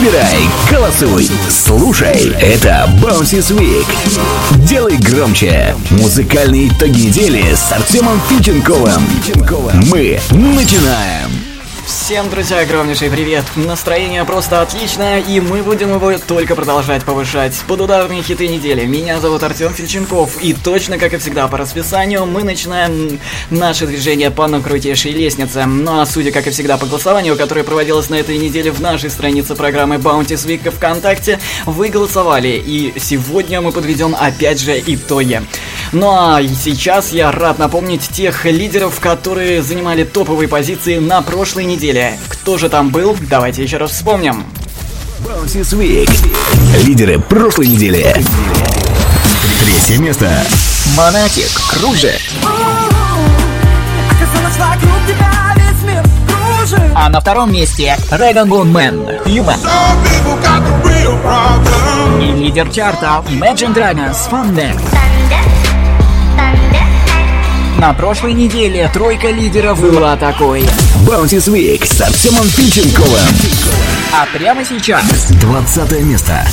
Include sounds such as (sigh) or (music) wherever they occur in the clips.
Выбирай, голосуй, слушай. Это Bounces Week. Делай громче. Музыкальные итоги недели с Артемом Фильченковым. Мы начинаем. Всем, друзья, огромнейший привет! Настроение просто отличное, и мы будем его только продолжать повышать. Под ударные хиты недели. Меня зовут Артем Фильченков, и точно, как и всегда, по расписанию, мы начинаем наше движение по накрутейшей лестнице. Ну а судя, как и всегда, по голосованию, которое проводилось на этой неделе в нашей странице программы Bounty Week ВКонтакте, вы голосовали, и сегодня мы подведем опять же итоги. Ну а сейчас я рад напомнить тех лидеров, которые занимали топовые позиции на прошлой неделе неделе. Кто же там был? Давайте еще раз вспомним. Bounces Week. Лидеры прошлой недели. Третье место. Монатик, Кружит. А на втором месте Dragon Bone Man, Human. И лидер чарта Imagine Dragons, Fun Next. На прошлой неделе тройка лидеров была такой. Bounties Week с Артемом Пиченковым. А прямо сейчас... 20 место.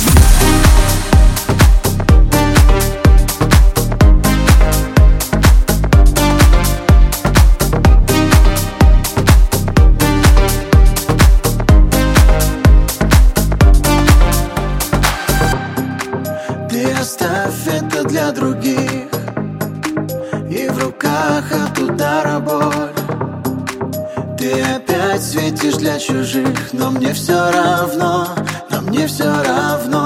Чужих Но мне все равно, но мне все равно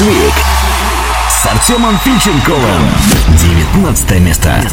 Week с Артемом Фильченковым. 19 место. Тут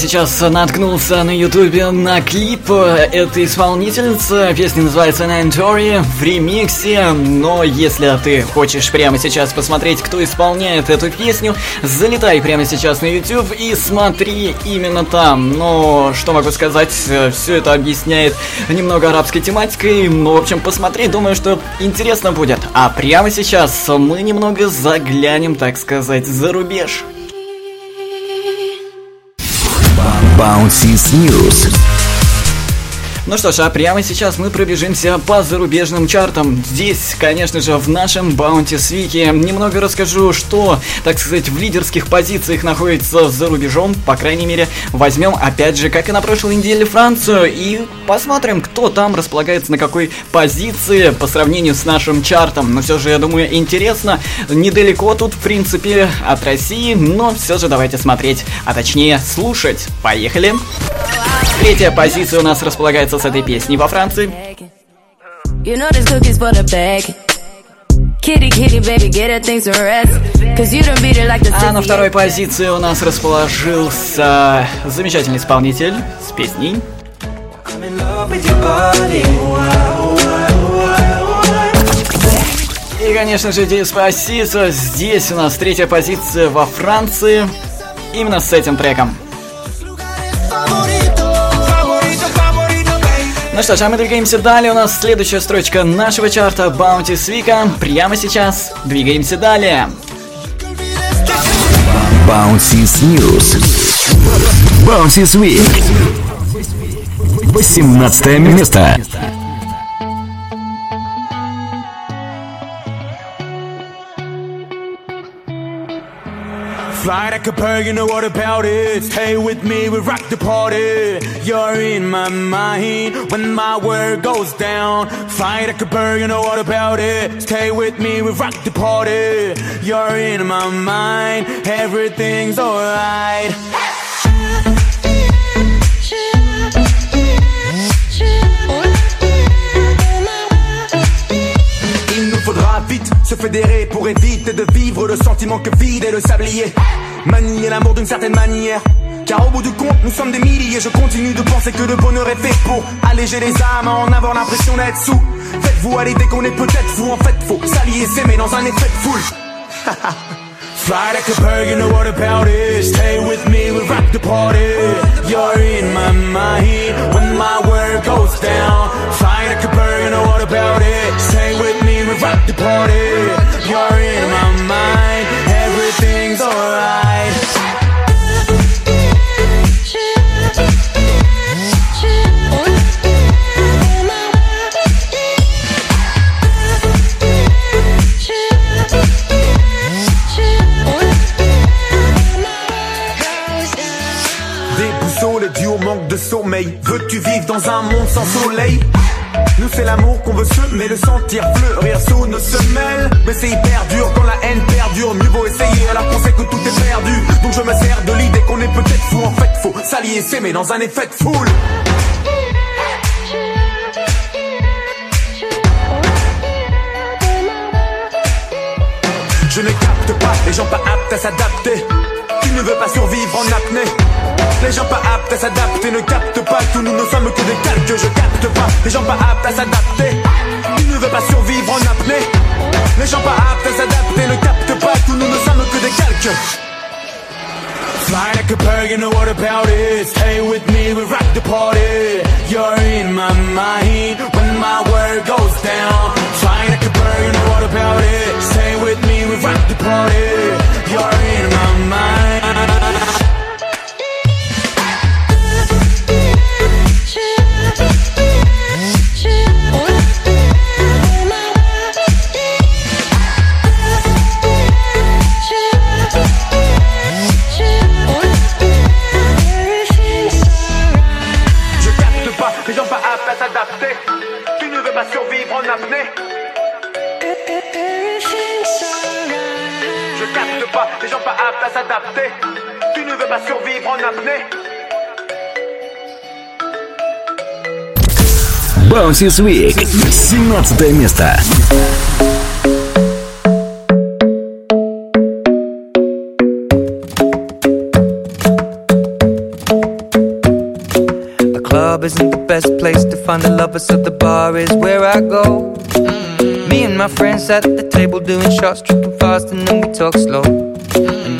сейчас наткнулся на ютубе на клип этой исполнительницы. Песня называется Nantori в ремиксе. Но если ты хочешь прямо сейчас посмотреть, кто исполняет эту песню, залетай прямо сейчас на YouTube и смотри именно там. Но что могу сказать, все это объясняет немного арабской тематикой. Ну, в общем, посмотри, думаю, что интересно будет. А прямо сейчас мы немного заглянем, так сказать, за рубеж. Bouncy News. Ну что ж, а прямо сейчас мы пробежимся по зарубежным чартам. Здесь, конечно же, в нашем Bounty Свике немного расскажу, что, так сказать, в лидерских позициях находится за рубежом. По крайней мере, возьмем, опять же, как и на прошлой неделе, Францию и посмотрим, кто там располагается на какой позиции по сравнению с нашим чартом. Но все же, я думаю, интересно. Недалеко тут, в принципе, от России, но все же давайте смотреть, а точнее слушать. Поехали! Третья позиция у нас располагается с этой песней во Франции. You know this cookies for the bag. Kitty, kitty, baby, get her things to rest. Cause you don't beat it like the А на второй позиции у нас расположился замечательный исполнитель с песней. И, конечно же, Деспасито. Здесь у нас третья позиция во Франции. Именно с этим треком. Ну что ж, а мы двигаемся далее. У нас следующая строчка нашего чарта Bounty Свика. Прямо сейчас двигаемся далее. Bounty News. Bounty Week. 18 место. Fly like a bird, you know what about it. Stay with me, we rock the party. You're in my mind when my word goes down. Fly like a bird, you know what about it. Stay with me, we rock the party. You're in my mind, everything's alright se fédérer pour éviter de vivre le sentiment que vide et le sablier. Manier l'amour d'une certaine manière. Car au bout du compte, nous sommes des milliers. Je continue de penser que le bonheur est fait pour alléger les âmes, en avoir l'impression d'être sous. Faites-vous à l'idée qu'on est peut-être fou. En fait, faut s'allier, s'aimer dans un effet de foule. (laughs) Fly like a bird, you know what about it Stay with me, we rock the party You're in my mind When my word goes down Fly like a bird, you know what about it Stay with me, rock the party. You're in s'aimer dans un effet de foule. Je ne capte pas les gens pas aptes à s'adapter. Tu ne veux pas survivre en apnée? Les gens pas aptes à s'adapter ne captent pas Tout nous ne sommes que des calques, je capte pas. Les gens pas aptes à s'adapter. Tu ne veux pas survivre en apnée? Les gens pas aptes à s'adapter ne captent pas Tout nous ne sommes que des calques Fly like a bird, you know what about it. Stay with me, we rock the party. You're in my mind When my word goes down. Fly like a bird, you know what about it. Stay with me, we rock the party. You're in my mind s'adapter. Tu ne veux pas survivre en apnée. Bouncy Week, 17 место. Find the lovers, so the bar is where I go. Me and my friends at the table doing shots, tripping fast, and then we talk slow. And you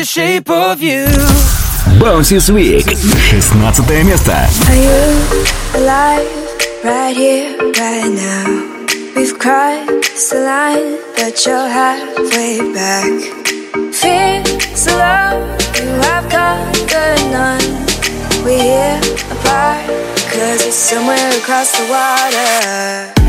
the shape of you. Bouncy Week. 16 место. Are you alive right here, right now? We've crossed the line, but you're halfway back. Fears of love, you have conquered none. We're here apart, cause it's somewhere across the water.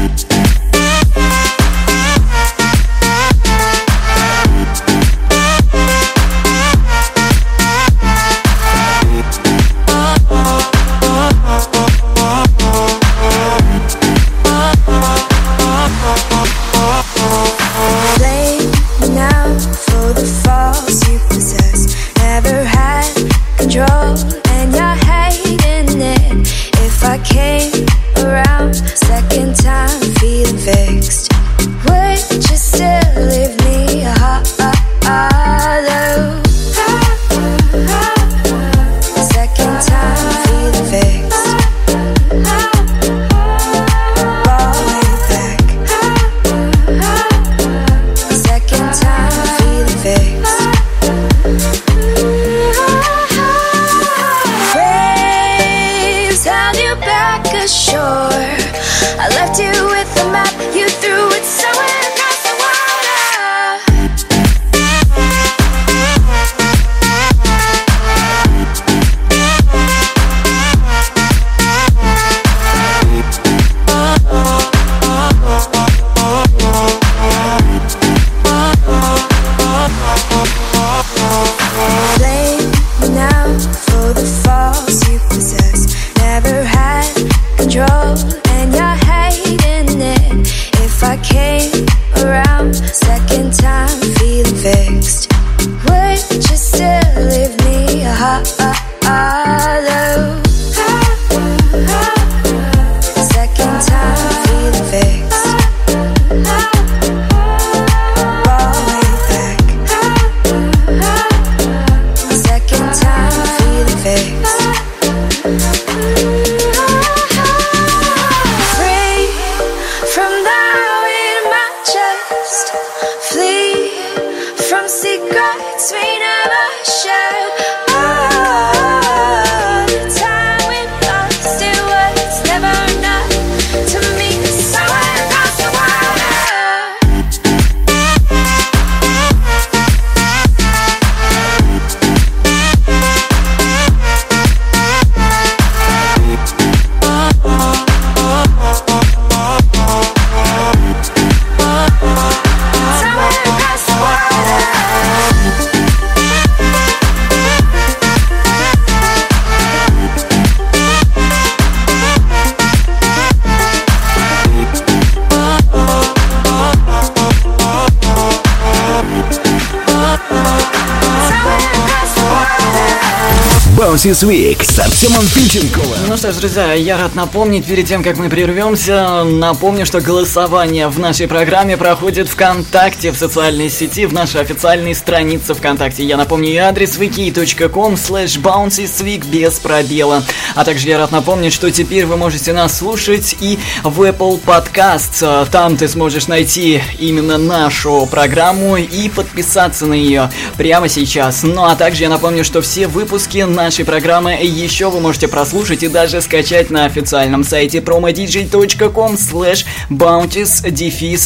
Bounces Week с Артемом Фильченковым. Ну что ж, друзья, я рад напомнить, перед тем, как мы прервемся, напомню, что голосование в нашей программе проходит ВКонтакте, в социальной сети, в нашей официальной странице ВКонтакте. Я напомню и адрес wiki.com slash bouncysweek без пробела. А также я рад напомнить, что теперь вы можете нас слушать и в Apple Podcasts. Там ты сможешь найти именно нашу программу и подписаться на нее прямо сейчас. Ну а также я напомню, что все выпуски нашей программы еще вы можете прослушать и даже скачать на официальном сайте promodj.com slash bounties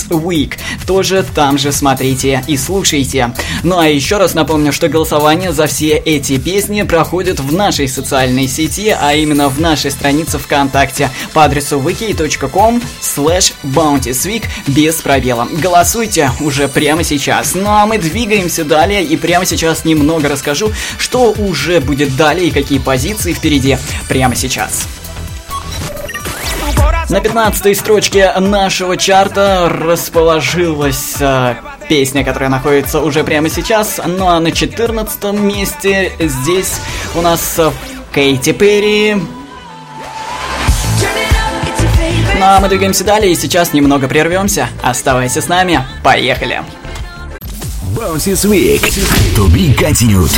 week. Тоже там же смотрите и слушайте. Ну а еще раз напомню, что голосование за все эти песни проходит в нашей социальной сети, а именно в нашей странице ВКонтакте по адресу wiki.com slash bountiesweek без пробела. Голосуйте уже прямо сейчас. Ну а мы двигаемся далее и прямо сейчас немного расскажу, что уже будет далее и какие позиции впереди прямо сейчас. На 15 строчке нашего чарта расположилась э, песня, которая находится уже прямо сейчас. Ну а на 14 месте здесь у нас э, Кейти Перри. Ну а мы двигаемся далее и сейчас немного прервемся. Оставайся с нами. Поехали. Bounces Week. To be continued.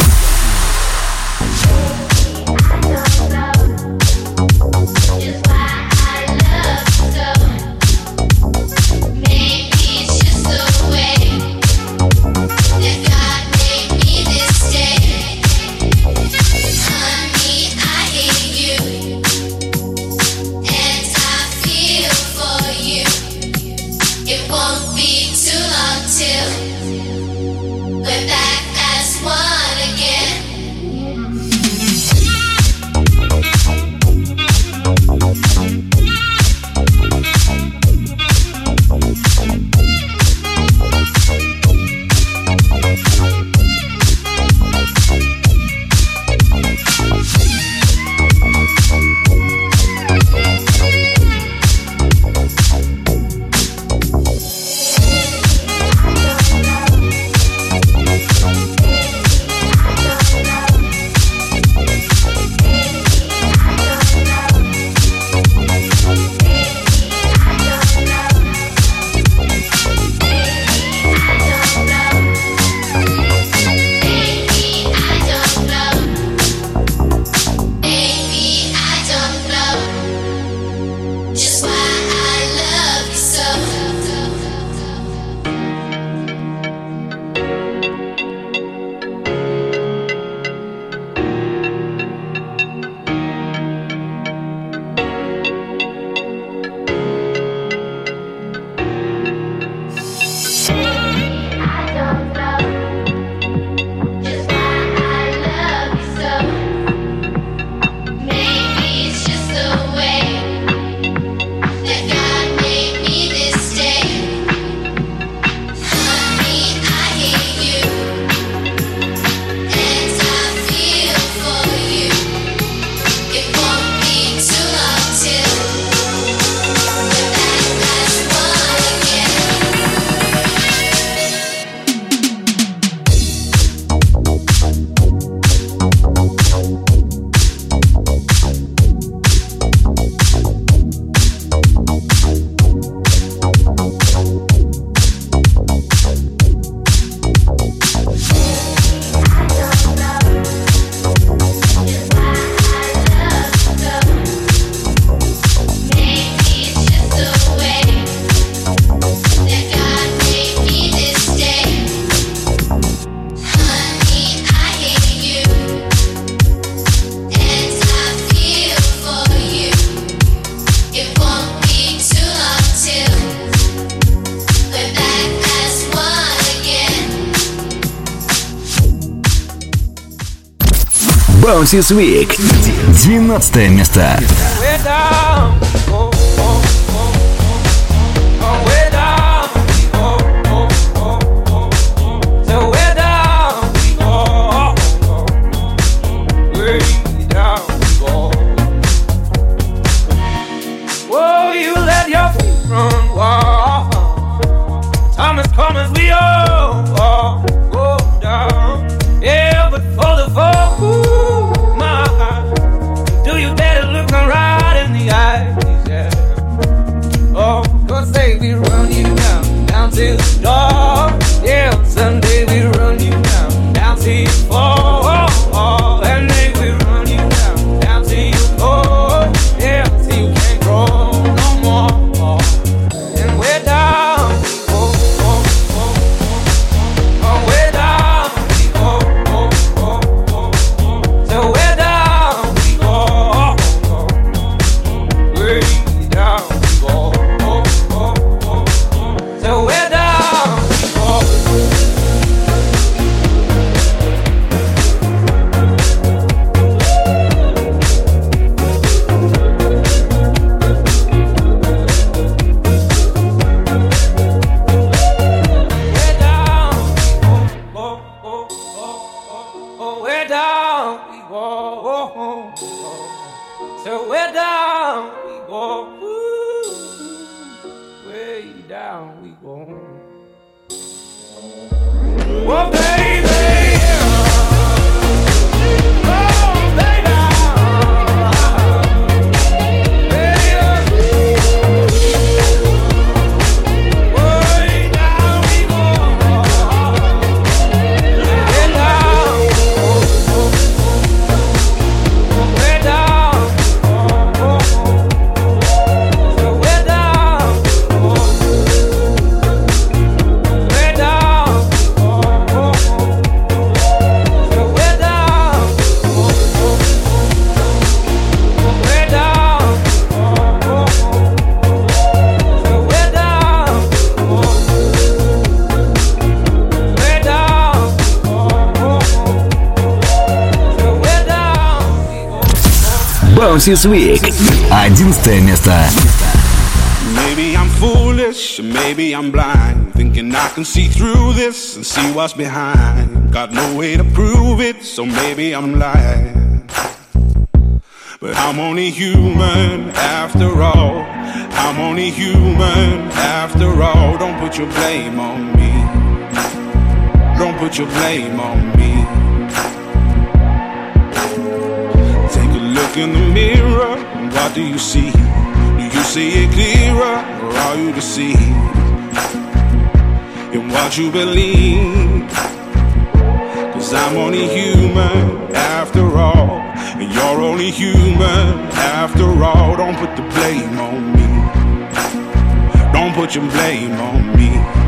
Bounces Week. 12 место. Bounces Week. Одиннадцатое место. Maybe I'm foolish, or maybe I'm blind. Thinking I can see through this and see what's behind. Got no way to prove it, so maybe I'm lying. But I'm only human after all. I'm only human after all. Don't put your blame on me. Don't put your blame on me. Look in the mirror. What do you see? Do you see it clearer or are you deceived in what you believe? Cause I'm only human after all. And you're only human after all. Don't put the blame on me. Don't put your blame on me.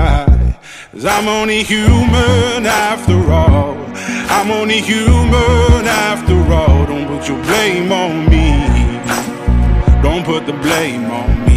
Cause I'm only human after all. I'm only human after all. Don't put your blame on me. Don't put the blame on me.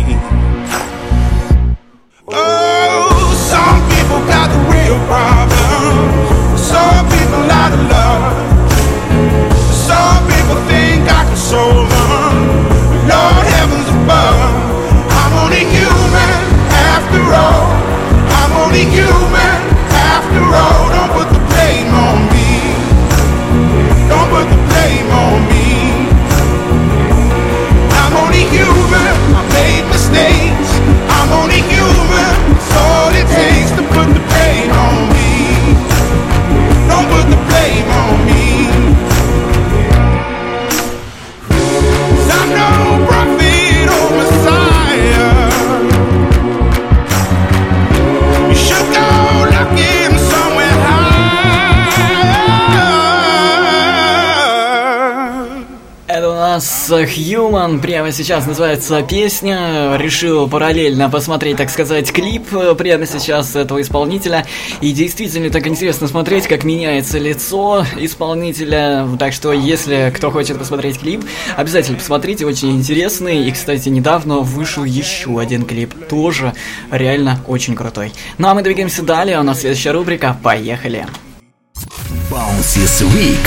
Прямо сейчас называется песня. Решил параллельно посмотреть, так сказать, клип э, прямо сейчас этого исполнителя. И действительно так интересно смотреть, как меняется лицо исполнителя. Так что, если кто хочет посмотреть клип, обязательно посмотрите, очень интересный. И, кстати, недавно вышел еще один клип, тоже реально очень крутой. Ну а мы двигаемся далее, у нас следующая рубрика «Поехали!» Bounces Week.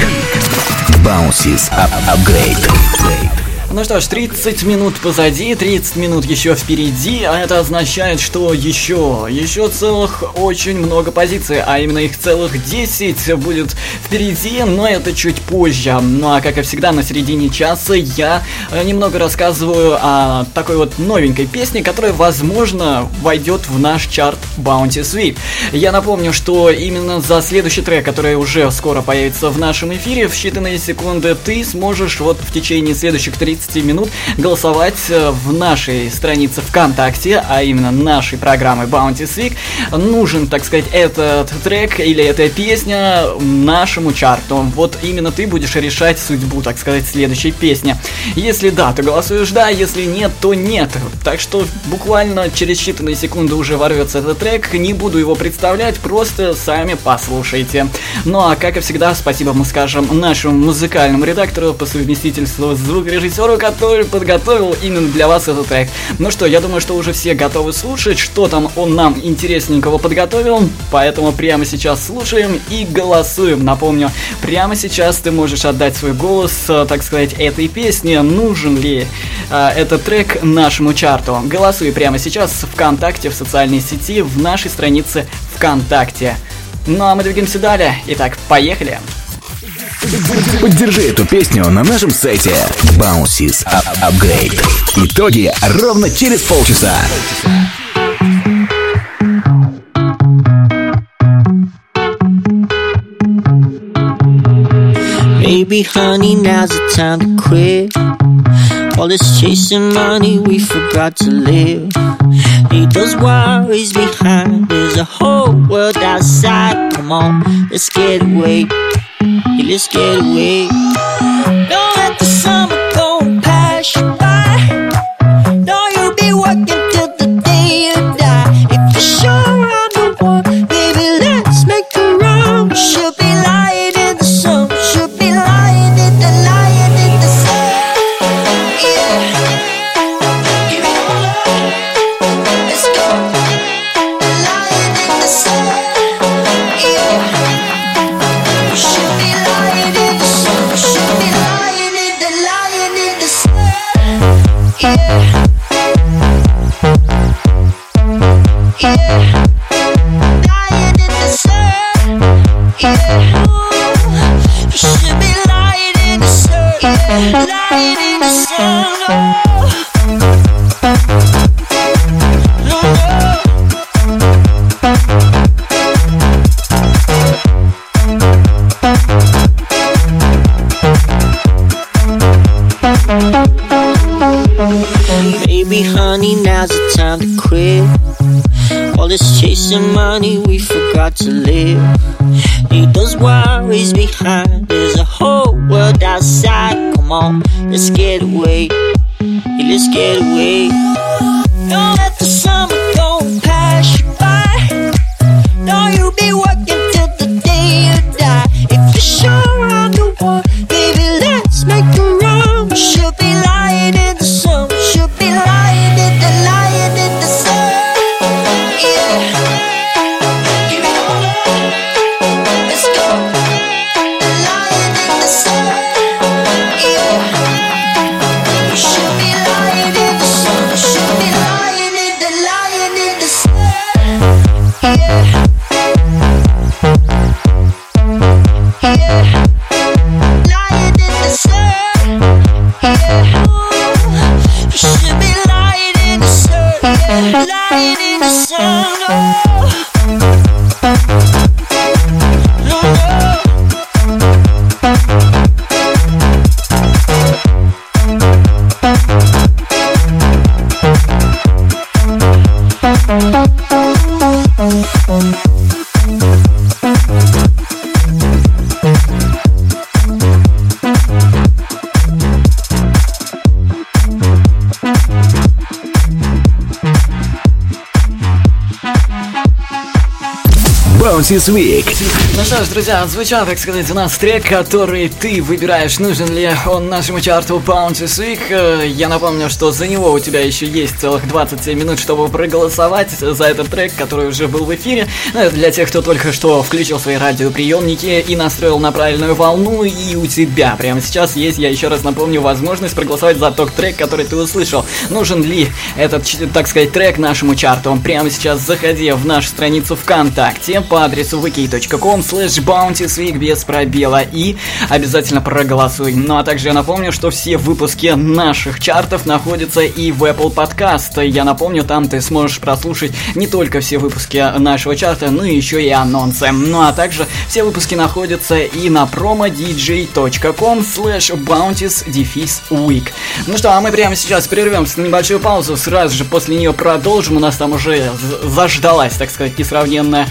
Bounces Up Upgrade. Ну что ж, 30 минут позади, 30 минут еще впереди, а это означает, что еще, еще целых очень много позиций, а именно их целых 10 будет впереди, но это чуть позже. Ну а как и всегда на середине часа я э, немного рассказываю о такой вот новенькой песне, которая, возможно, войдет в наш чарт Bounty Sweep. Я напомню, что именно за следующий трек, который уже скоро появится в нашем эфире, в считанные секунды ты сможешь вот в течение следующих 30 минут голосовать э, в нашей странице ВКонтакте, а именно нашей программы Bounty Week. Нужен, так сказать, этот трек или эта песня нашему чарту. Вот именно ты будешь решать судьбу, так сказать, следующей песни. Если да, то голосуешь да, если нет, то нет. Так что буквально через считанные секунды уже ворвется этот трек. Не буду его представлять, просто сами послушайте. Ну а как и всегда, спасибо мы скажем нашему музыкальному редактору по совместительству звукорежиссеру, который подготовил именно для вас этот трек. Ну что, я думаю, что уже все готовы слушать, что там он нам интересненького подготовил, поэтому прямо сейчас слушаем и голосуем. Напомню, прямо сейчас ты можешь отдать свой голос, э, так сказать, этой песне, нужен ли э, этот трек нашему чарту. Голосуй прямо сейчас в ВКонтакте, в социальной сети, в нашей странице ВКонтакте. Ну а мы двигаемся далее. Итак, поехали! Поддержи эту песню на нашем сайте Bounces Up Upgrade. Итоги ровно через полчаса. Baby, honey, now's the time to quit. All this chasing money, we forgot to live. Leave those worries behind. There's a whole world outside. Come on, let's get away. Let's get away. Don't let the summer Bounces Week. Ну что ж, друзья, звучал, так сказать, у нас трек, который ты выбираешь, нужен ли он нашему чарту Bounces Week. Э, Я напомню, что за него у тебя еще есть целых 27 минут, чтобы проголосовать за этот трек, который уже был в эфире. Ну, для тех, кто только что включил свои радиоприемники и настроил на правильную волну, и у тебя прямо сейчас есть, я еще раз напомню, возможность проголосовать за тот трек, который ты услышал. Нужен ли этот, так сказать, трек нашему чарту? Прямо сейчас заходи в нашу страницу ВКонтакте по адресу wiki.com slash bountysweek без пробела и обязательно проголосуй. Ну а также я напомню, что все выпуски наших чартов находятся и в Apple Podcast. Я напомню, там ты сможешь прослушать не только все выпуски нашего чарта, но еще и анонсы. Ну а также все выпуски находятся и на promodj.com slash bounties week. Ну что, а мы прямо сейчас прервемся на небольшую паузу, сразу же после нее продолжим. У нас там уже заждалась, так сказать, несравненная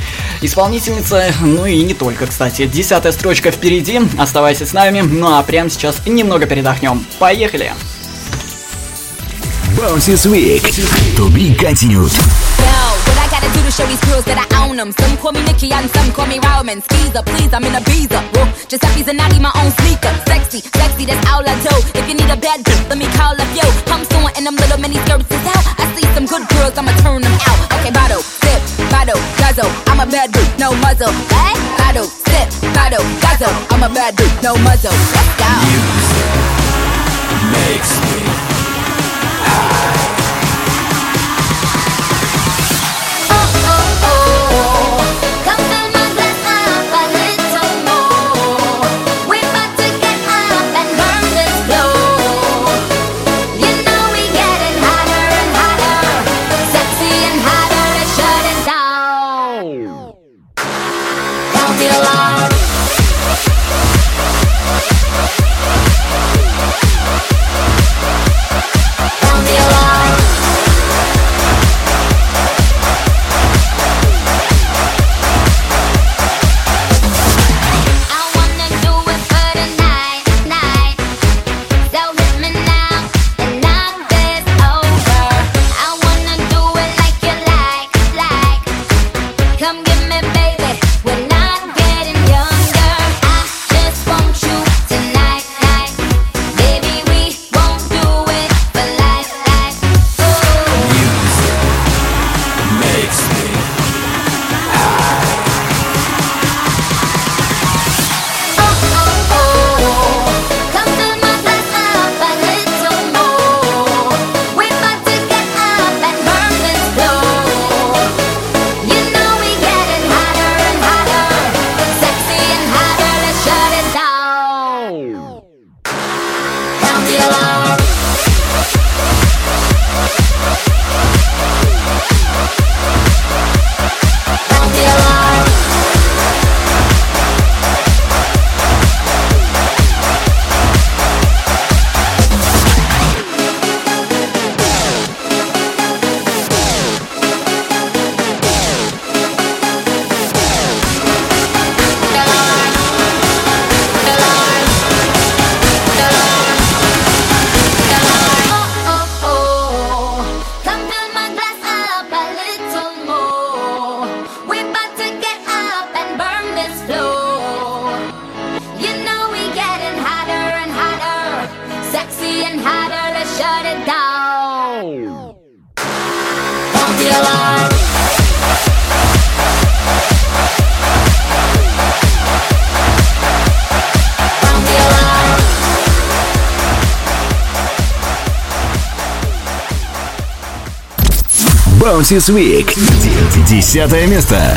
исполнительница, ну и не только, кстати. Десятая строчка впереди, оставайся с нами, ну а прямо сейчас немного передохнем. Поехали! Bounces Week. To be continued. Gotta do to show these girls that I own them? Some call me Nicki and some call me Roman. Skeezer, please, I'm in a visa. Whoa, Giuseppe's and Naughty, my own sneaker. Sexy, sexy, that's all I do. If you need a bad bitch, let me call up yo. I'm someone in them little mini skirts is out. I see some good girls, I'ma turn them out. Okay, bottle, sip, bottle, guzzle. I'm a bad dude, no muzzle. Hey, bottle, sip, bottle, guzzle. I'm a bad bitch, no muzzle. Let's go. makes me Bounces Week. Десятое место.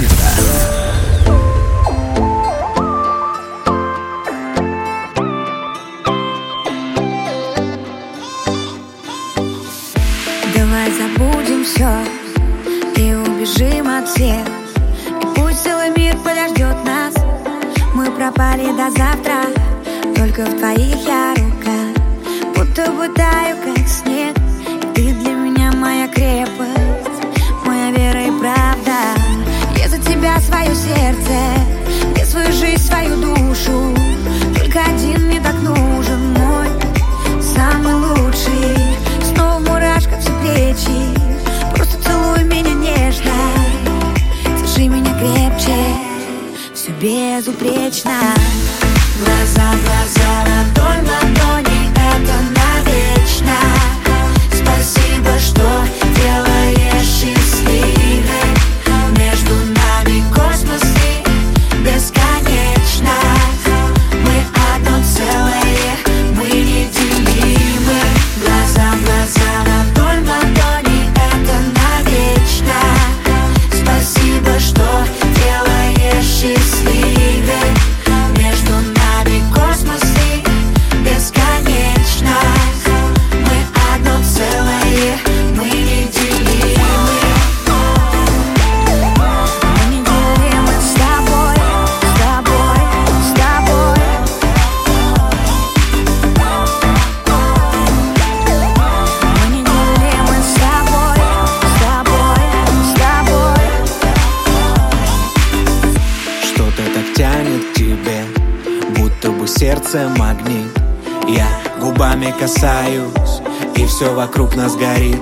все вокруг нас горит.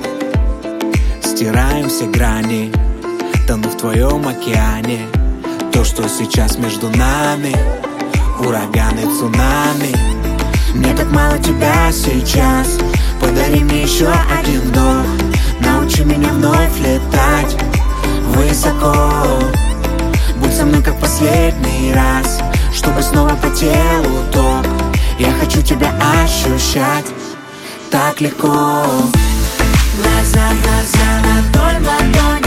Стираем все грани Тону в твоем океане. То, что сейчас между нами Ураганы, цунами. Мне так мало тебя сейчас. Подари мне еще один вдох. Научи меня вновь летать Высоко. Будь со мной как последний раз Чтобы снова по телу ток. Я хочу тебя ощущать так легко. Глаза, глаза, ладонь, ладонь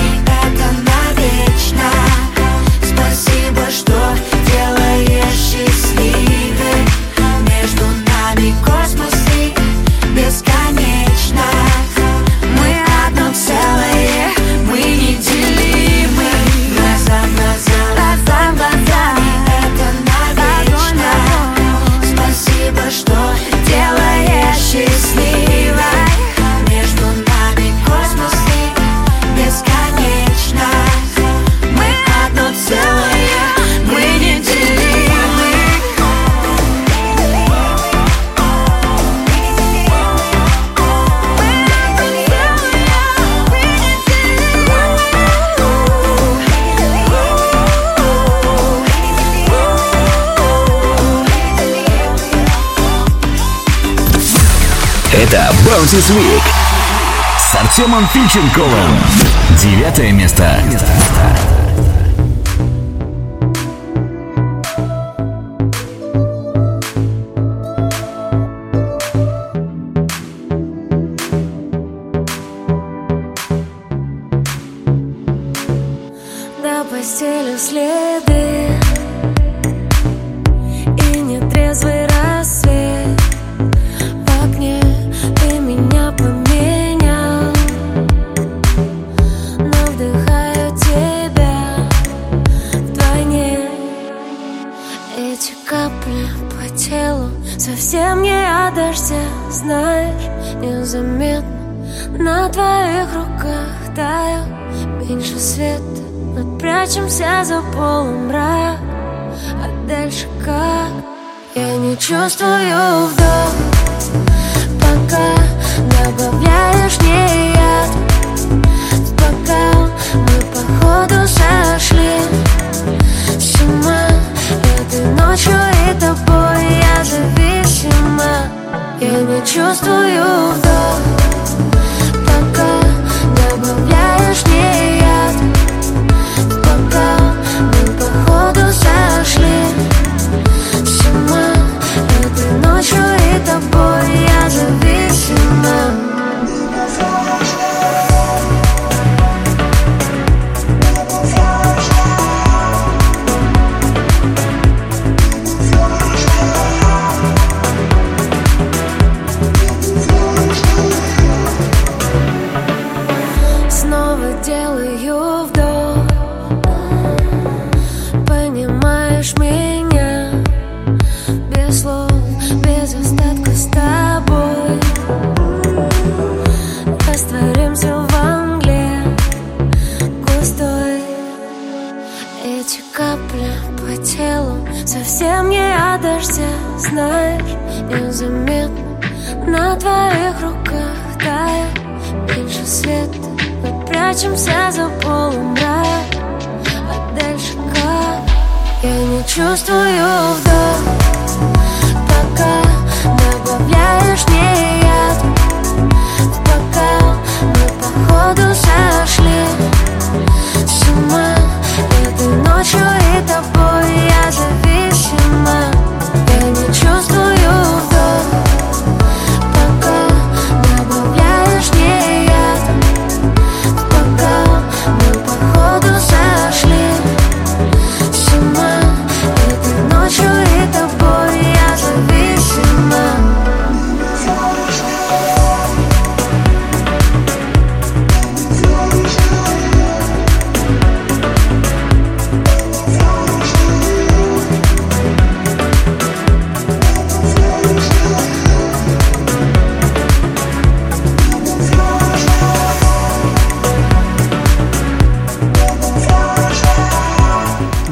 Music Week с Артемом Фильченковым. Девятое место. место.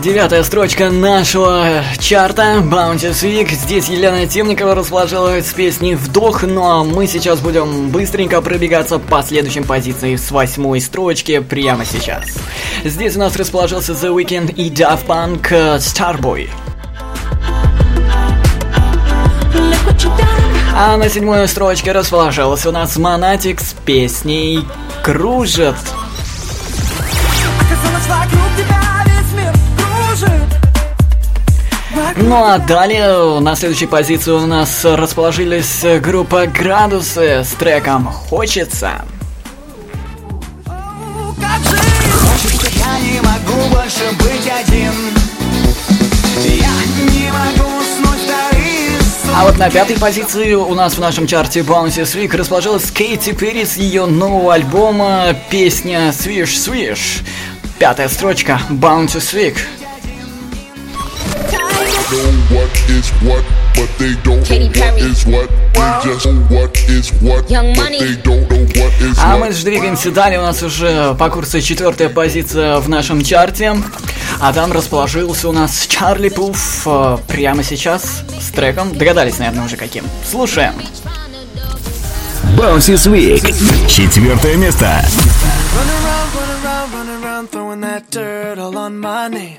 Девятая строчка нашего чарта Bounty Week. Здесь Елена Темникова расположилась с песней «Вдох», но мы сейчас будем быстренько пробегаться по следующим позициям с восьмой строчки прямо сейчас. Здесь у нас расположился The Weeknd и Daft Punk э, Starboy. А на седьмой строчке расположился у нас Монатик с песней «Кружит». Ну а далее на следующей позиции у нас расположились группа Градусы с треком «Хочется». А вот на пятой позиции у нас в нашем чарте Bouncy Week расположилась Кейти Перри с ее нового альбома песня Swish Swish. Пятая строчка Bouncy Week. Know what is what, but they don't Katy know what Perry. is what. They just know what is what, Young but Money. they don't know what is А what. мы же двигаемся далее, у нас уже по курсу четвертая позиция в нашем чарте. А там расположился у нас Чарли Пуф э, прямо сейчас с треком. Догадались, наверное, уже каким. Слушаем. Bounces Week. Четвертое место. Run around, run around, run around, throwing that dirt all on my name.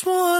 just want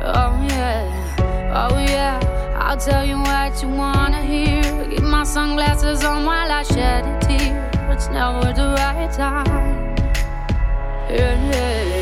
Oh yeah, oh yeah. I'll tell you what you wanna hear. Keep my sunglasses on while I shed a tear. It's never the right time. Yeah, yeah.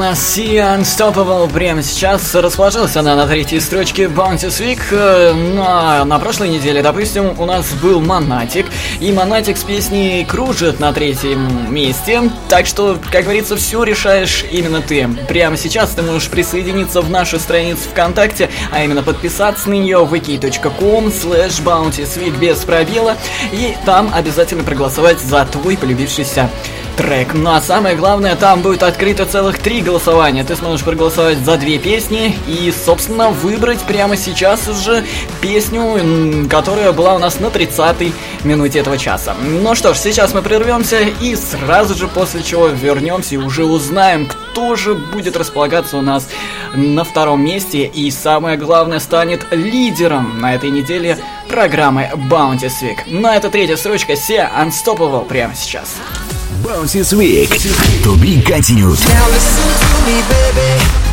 нас Sea Unstoppable прямо сейчас расположился она на третьей строчке Bounty Week. Э, На, на прошлой неделе, допустим, у нас был Монатик, и Монатик с песней кружит на третьем месте. Так что, как говорится, все решаешь именно ты. Прямо сейчас ты можешь присоединиться в нашу страницу ВКонтакте, а именно подписаться на нее wiki.com slash bountysweek без пробела, и там обязательно проголосовать за твой полюбившийся трек. Ну а самое главное, там будет открыто целых три голосования. Ты сможешь проголосовать за две песни и, собственно, выбрать прямо сейчас уже песню, которая была у нас на 30-й минуте этого часа. Ну что ж, сейчас мы прервемся и сразу же после чего вернемся и уже узнаем, кто же будет располагаться у нас на втором месте и, самое главное, станет лидером на этой неделе программы Bounty Week. Ну а это третья строчка Sea Unstoppable прямо сейчас. Bouncy Week. To be continued. Now listen to me, baby.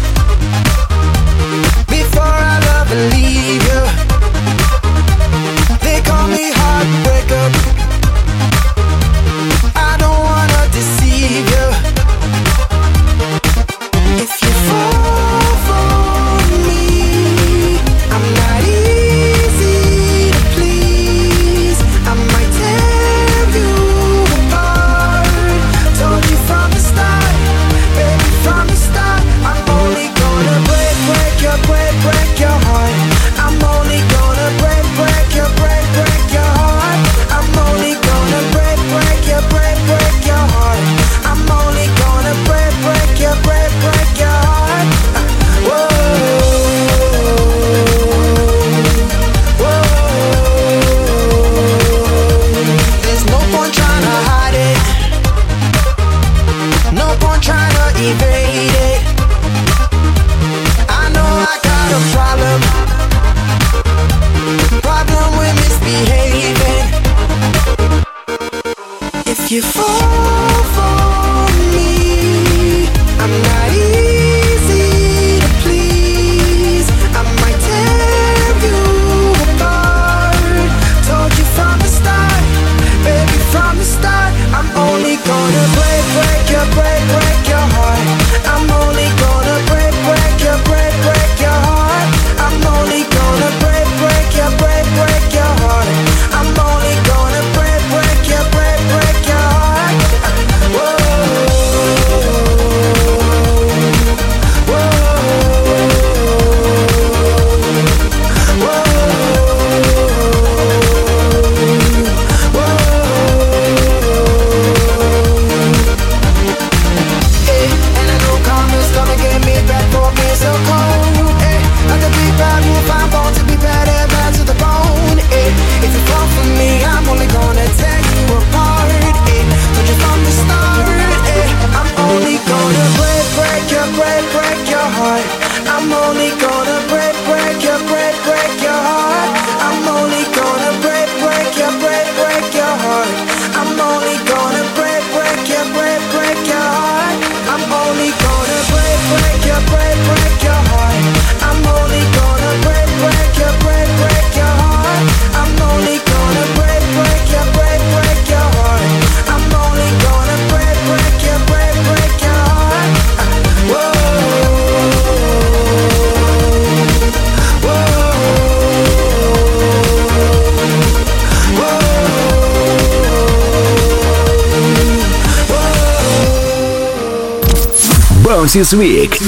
Bounces Week.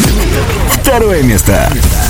Второе место. Just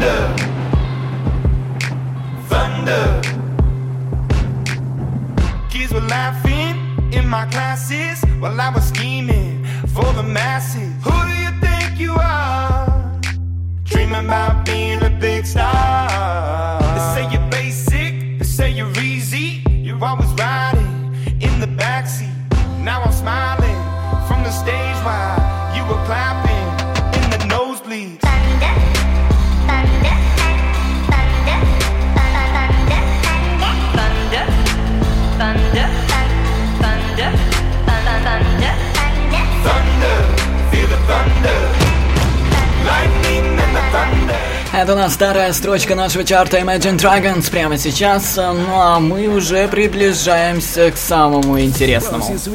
thunder. Thunder. Kids were laughing in my classes while I was scheming for the masses. Who do you think you are? Dreaming about being Это у нас вторая строчка нашего чарта Imagine Dragons прямо сейчас, ну а мы уже приближаемся к самому интересному. С.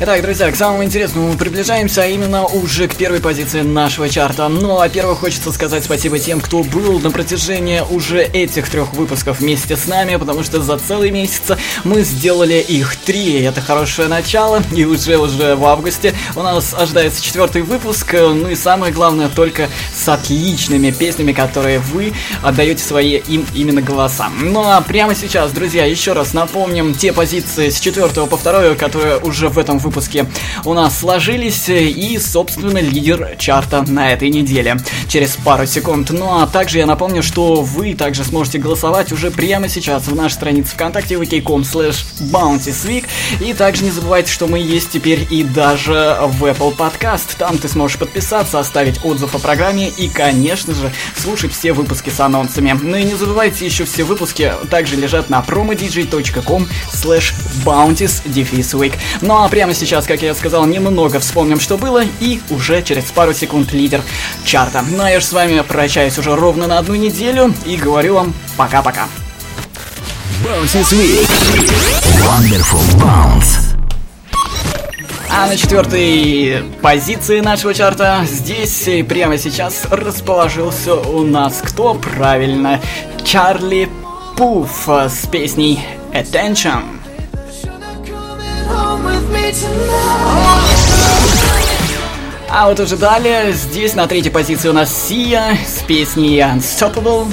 Итак, друзья, к самому интересному мы приближаемся, а именно уже к первой позиции нашего чарта. Ну, во-первых, хочется сказать спасибо тем, кто был на протяжении уже этих трех выпусков вместе с нами, потому что за целый месяц мы сделали их три. Это хорошее начало, и уже уже в августе у нас ожидается четвертый выпуск, ну и самое главное, только с отличными песнями, которые вы отдаете свои им именно голоса. Ну а прямо сейчас, друзья, еще раз напомним те позиции с четвертого по второе, которые уже в этом выпуске у нас сложились, и, собственно, лидер чарта на этой неделе через пару секунд. Ну а также я напомню, что вы также сможете голосовать уже прямо сейчас в нашей странице ВКонтакте vk.com slash bouncysweek и также не забывайте, что мы есть теперь и даже в Apple Podcast. Там ты сможешь подписаться, оставить отзыв о программе и, конечно же, слушать все выпуски с анонсами. Ну и не забывайте, еще все выпуски также лежат на promodj.com slash bounties Ну а прямо сейчас, как я сказал, немного вспомним, что было, и уже через пару секунд лидер чарта. Ну а я же с вами прощаюсь уже ровно на одну неделю и говорю вам пока-пока. Bounces Week. Wonderful Bounce. А на четвертой позиции нашего чарта здесь и прямо сейчас расположился у нас кто? Правильно, Чарли Пуф с песней Attention. А вот уже далее, здесь на третьей позиции у нас Сия с песней Unstoppable.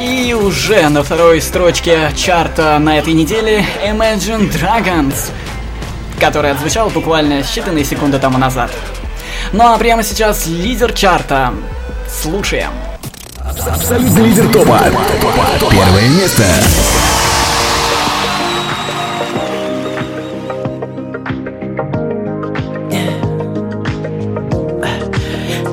И уже на второй строчке чарта на этой неделе Imagine Dragons, который отзвучал буквально считанные секунды тому назад. Ну а прямо сейчас лидер чарта. Слушаем. Абсолютный лидер топа. Первое место.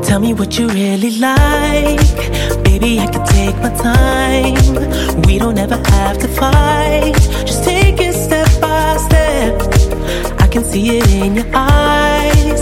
Tell me what you really like. Baby, I can take my time. We don't ever have to fight. Just take it step by step. I can see it in your eyes.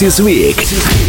this week.